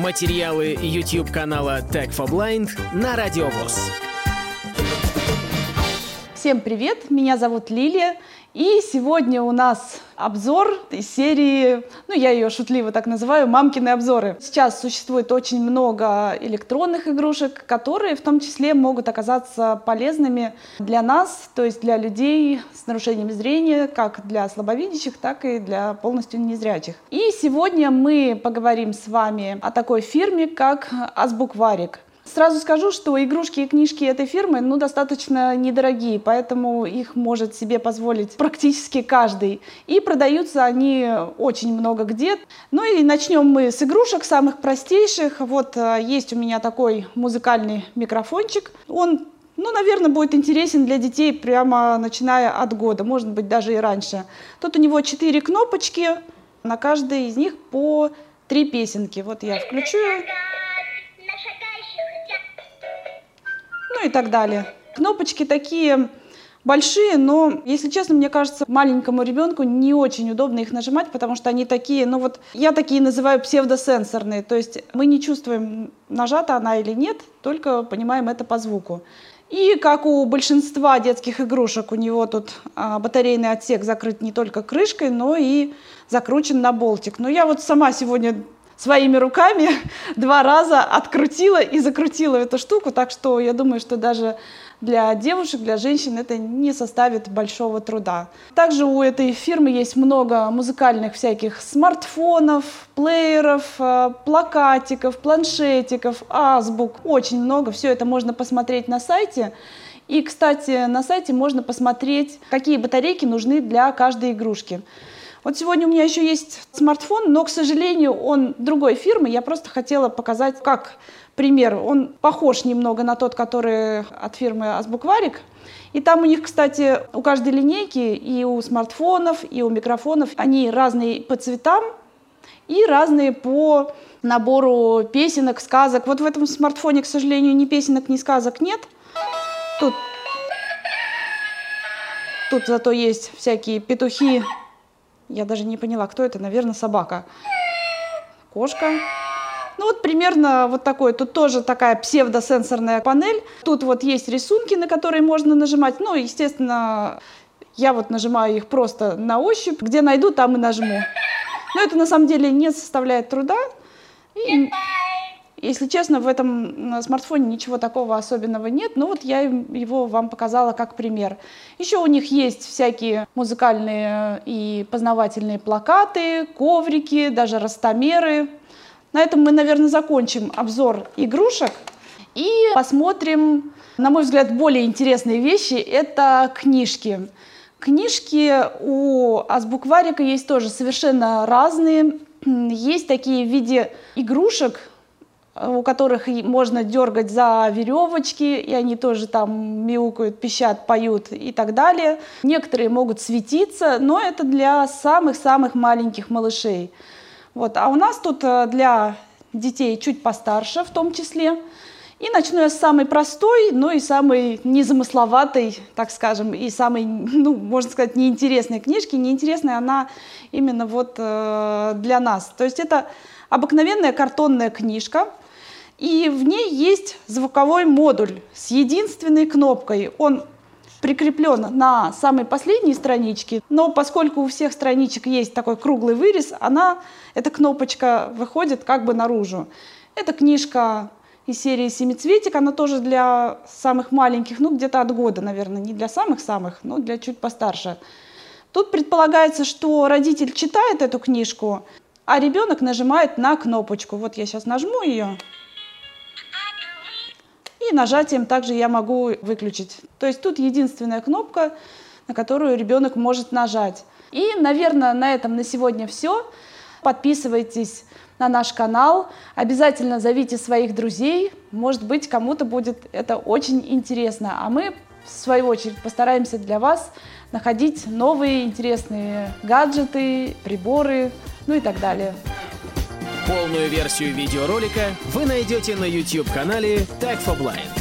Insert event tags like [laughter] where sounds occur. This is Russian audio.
Материалы YouTube канала Tech for Blind на Радиовоз. Всем привет, меня зовут Лилия, и сегодня у нас обзор из серии, ну я ее шутливо так называю, мамкины обзоры. Сейчас существует очень много электронных игрушек, которые в том числе могут оказаться полезными для нас, то есть для людей с нарушением зрения, как для слабовидящих, так и для полностью незрячих. И сегодня мы поговорим с вами о такой фирме, как Азбукварик. Сразу скажу, что игрушки и книжки этой фирмы ну, достаточно недорогие, поэтому их может себе позволить практически каждый. И продаются они очень много где. Ну и начнем мы с игрушек, самых простейших. Вот э, есть у меня такой музыкальный микрофончик. Он ну, наверное, будет интересен для детей прямо начиная от года, может быть, даже и раньше. Тут у него четыре кнопочки, на каждой из них по три песенки. Вот я включу ну и так далее. Кнопочки такие большие, но, если честно, мне кажется, маленькому ребенку не очень удобно их нажимать, потому что они такие, ну вот я такие называю псевдосенсорные, то есть мы не чувствуем, нажата она или нет, только понимаем это по звуку. И как у большинства детских игрушек, у него тут а, батарейный отсек закрыт не только крышкой, но и закручен на болтик. Но я вот сама сегодня своими руками [laughs] два раза открутила и закрутила эту штуку, так что я думаю, что даже для девушек, для женщин это не составит большого труда. Также у этой фирмы есть много музыкальных всяких смартфонов, плееров, э, плакатиков, планшетиков, азбук, очень много. Все это можно посмотреть на сайте. И, кстати, на сайте можно посмотреть, какие батарейки нужны для каждой игрушки. Вот сегодня у меня еще есть смартфон, но, к сожалению, он другой фирмы. Я просто хотела показать, как пример. Он похож немного на тот, который от фирмы Азбукварик. И там у них, кстати, у каждой линейки и у смартфонов, и у микрофонов, они разные по цветам и разные по набору песенок, сказок. Вот в этом смартфоне, к сожалению, ни песенок, ни сказок нет. Тут, тут зато есть всякие петухи, я даже не поняла, кто это. Наверное, собака. Кошка. Ну вот примерно вот такой, тут тоже такая псевдосенсорная панель. Тут вот есть рисунки, на которые можно нажимать. Ну, естественно, я вот нажимаю их просто на ощупь. Где найду, там и нажму. Но это на самом деле не составляет труда. И если честно, в этом смартфоне ничего такого особенного нет, но вот я его вам показала как пример. Еще у них есть всякие музыкальные и познавательные плакаты, коврики, даже ростомеры. На этом мы, наверное, закончим обзор игрушек и посмотрим, на мой взгляд, более интересные вещи. Это книжки. Книжки у Азбукварика есть тоже совершенно разные. Есть такие в виде игрушек, у которых можно дергать за веревочки, и они тоже там мяукают, пищат, поют и так далее. Некоторые могут светиться, но это для самых-самых маленьких малышей. Вот. А у нас тут э, для детей чуть постарше в том числе. И начну я с самой простой, но и самой незамысловатой, так скажем, и самой, ну, можно сказать, неинтересной книжки. Неинтересная она именно вот э, для нас. То есть это обыкновенная картонная книжка, и в ней есть звуковой модуль с единственной кнопкой. Он прикреплен на самой последней страничке, но поскольку у всех страничек есть такой круглый вырез, она, эта кнопочка выходит как бы наружу. Это книжка из серии «Семицветик», она тоже для самых маленьких, ну где-то от года, наверное, не для самых-самых, но для чуть постарше. Тут предполагается, что родитель читает эту книжку, а ребенок нажимает на кнопочку. Вот я сейчас нажму ее. Нажатием также я могу выключить. То есть тут единственная кнопка, на которую ребенок может нажать. И, наверное, на этом на сегодня все. Подписывайтесь на наш канал, обязательно зовите своих друзей, может быть, кому-то будет это очень интересно. А мы, в свою очередь, постараемся для вас находить новые интересные гаджеты, приборы, ну и так далее. Полную версию видеоролика вы найдете на YouTube-канале Tag for Blind.